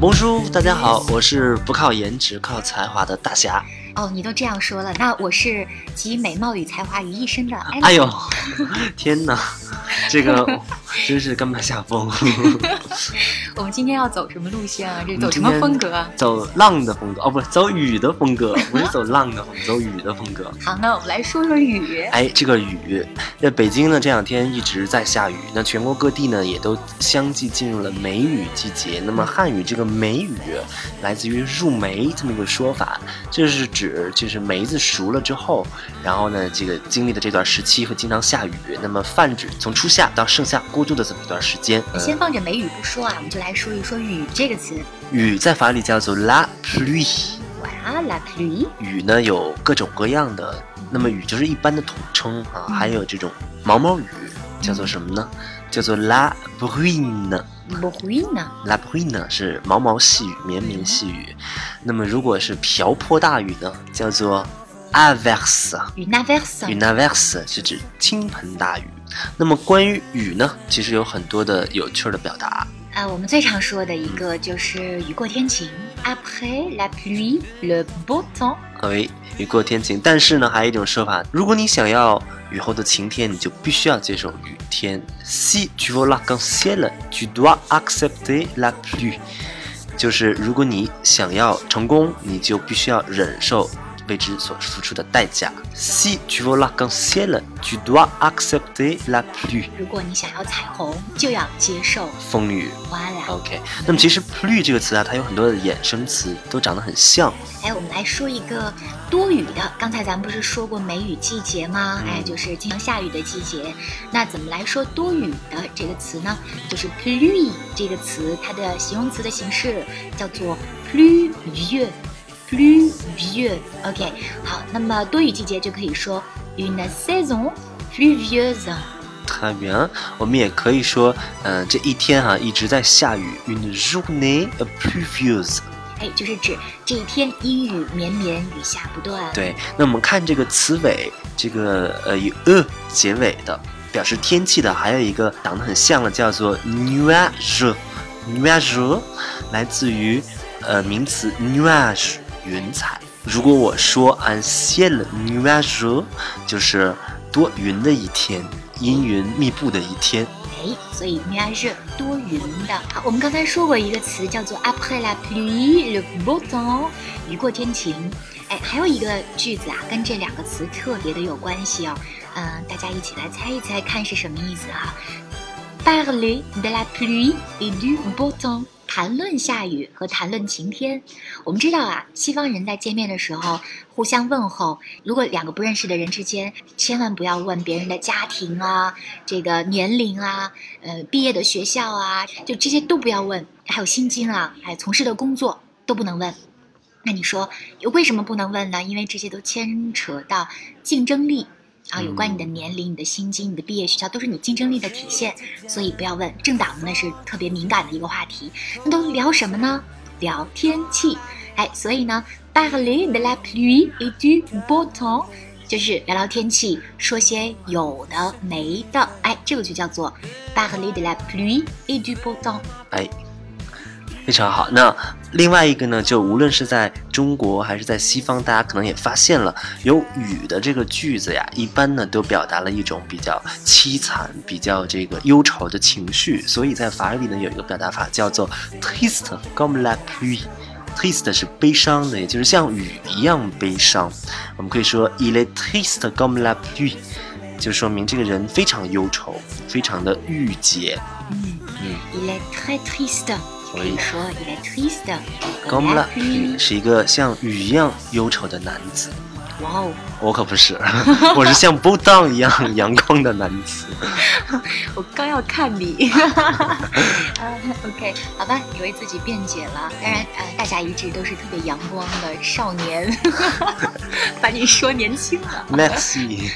Bonjour，大家好，我是不靠颜值靠才华的大侠。哦，你都这样说了，那我是集美貌与才华于一身的。哎呦，天哪，这个 真是甘拜下风。我们今天要走什么路线啊？这走什么风格啊？走浪的风格哦，不是走雨的风格，不是走浪的风格，走雨的风格。好，那我们来说说雨。哎，这个雨，那北京呢这两天一直在下雨，那全国各地呢也都相继进入了梅雨季节。那么汉语这个梅雨来自于入梅这么一个说法，这是指就是梅子熟了之后，然后呢这个经历的这段时期会经常下雨，那么泛指从初夏到盛夏过渡的这么一段时间。呃先放着梅雨不说啊，我们就来说一说雨这个词。雨在法语叫做 la pluie。哇，la pluie，雨呢有各种各样的，那么雨就是一般的统称啊，嗯还有这种毛毛雨，叫做什么呢？叫做 la bruine。bruine 呢？la bruine 是毛毛细雨、绵绵细雨。那么如果是瓢泼大雨呢，叫做 averse。une averse，une averse 是指倾盆大雨。那么关于雨呢，其实有很多的有趣儿的表达。啊，我们最常说的一个就是雨过天晴，après la pluie le beau temps。哎，雨过天晴。但是呢，还有一种说法，如果你想要雨后的晴天，你就必须要接受雨天。Si tu veux l'arc-en-ciel, tu dois accepter la pluie。就是如果你想要成功，你就必须要忍受为之所付出的代价。Si tu veux l'arc-en-ciel, tu dois accepter la pluie。如果你想要彩虹，就要接受风雨。OK，那么其实 pluie 这个词啊，它有很多的衍生词，都长得很像。哎，我们来说一个多雨的。刚才咱们不是说过梅雨季节吗？嗯哎，就是经常下雨的季节。那怎么来说多雨的这个词呢？就是 pluie 这个词，它的形容词的形式叫做 pluvieux。pluvieux。OK，好，那么多雨季节就可以说 une saison pluvieuse。太 bien，我们也可以说，嗯、这一天哈、一直在下雨，une journée pluvieuse。哎，就是指这一天阴雨绵绵，雨下不断。对，那我们看这个词尾，这个呃以 e 结尾的，表示天气的，还有一个长得很像的，叫做 nuage。nuage 来自于呃名词 nuage 云彩。如果我说 un ciel nuageux，就是多云的一天，阴云密布的一天。哎，所以 nuage 多云的。好，我们刚才说过一个词叫做 après la pluie le beau temps，雨过天晴。哎，还有一个句子啊，跟这两个词特别的有关系哦。嗯、大家一起来猜一猜，看是什么意思哈、Parler de la pluie et du beau temps，谈论下雨和谈论晴天。我们知道啊，西方人在见面的时候互相问候，如果两个不认识的人之间，千万不要问别人的家庭啊、这个年龄啊、呃毕业的学校啊，就这些都不要问，还有薪金啊，还有从事的工作都不能问。那你说为什么不能问呢？因为这些都牵扯到竞争力啊，有关你的年龄、你的薪金、你的毕业学校，都是你竞争力的体现，所以不要问。政党那是特别敏感的一个话题，那都聊什么呢？聊天气。哎，所以呢，parler de la pluie et du beau temps，就是聊聊天气，说些有的没的。哎，这个就叫做 parler de la pluie et du beau temps。哎，非常好。那另外一个呢，就无论是在中国还是在西方，大家可能也发现了，有雨的这个句子呀，一般呢都表达了一种比较凄惨、比较这个忧愁的情绪。所以在法语里呢，有一个表达法叫做 triste comme la pluie。triste 是悲伤的，也就是像雨一样悲伤。我们可以说 il est triste comme la pluie，就说明这个人非常忧愁，非常的郁结。嗯嗯。Il est très triste，可以说 comme la pluie 是一个像雨一样忧愁的男子。哇哦，我可不是，我是像 o n 一样阳光的男子。我刚要看你。OK，好吧，你为自己辩解了。当然，呃，大家一直都是特别阳光的少年，把你说年轻了。Merci。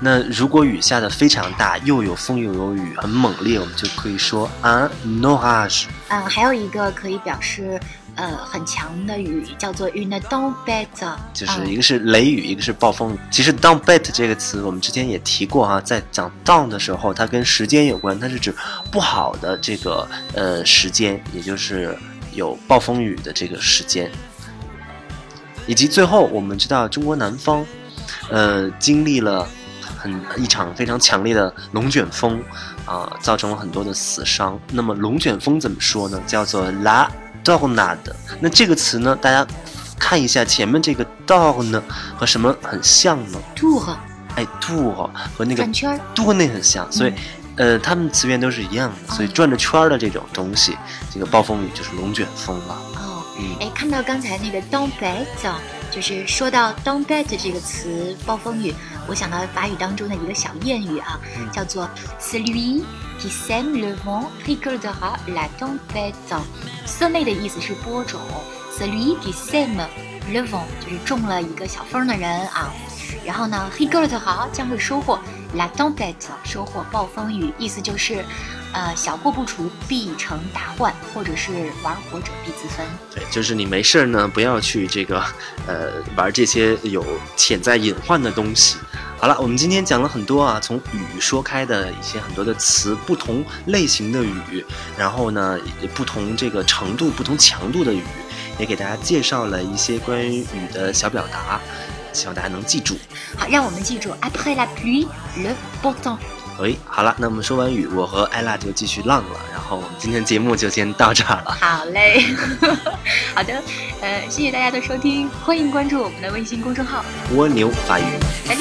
那如果雨下的非常大，又有风又有雨，很猛烈，我们就可以说 un orage。嗯，还有一个可以表示。呃，很强的雨叫做 une tempête，就是一个是雷雨，一个是暴风雨。其实 tempête 这个词我们之前也提过哈，在讲 down 的时候，它跟时间有关，它是指不好的这个呃时间，也就是有暴风雨的这个时间。以及最后，我们知道中国南方，呃，经历了很一场非常强烈的龙卷风啊，造成了很多的死伤。那么龙卷风怎么说呢？叫做 la。Dog 的那这个词呢？大家看一下前面这个 dog 呢，和什么很像呢？Tour，哎，tour 和那个转圈 tour 那很像，所以呃，它们词源都是一样的。所以转着圈儿的这种东西，这个暴风雨就是龙卷风了。哦，哎，看到刚才那个 tempête，就是说到 tempête 这个词，暴风雨，我想到法语当中的一个小谚语啊，叫做 celui。Qui sème le vent récoltera la tempête。色内的意思是播种，celui qui sème le vent 就是种了一个小风的人啊。然后呢，récoltera 将会收获 la tempête，收获暴风雨，意思就是，呃，小过不除必成大患，或者是玩火者必自焚。对，就是你没事儿呢，不要去这个，呃，玩这些有潜在隐患的东西。好了，我们今天讲了很多啊，从雨说开的一些很多的词，不同类型的雨，然后呢，不同这个程度、不同强度的雨，也给大家介绍了一些关于雨的小表达，希望大家能记住。好，让我们记住，après la pluie，le beau temps。喂，好了，那我们说完雨，我和艾拉就继续浪了。然后我们今天节目就先到这儿了。好嘞，好的，呃，谢谢大家的收听，欢迎关注我们的微信公众号蜗牛法语。来，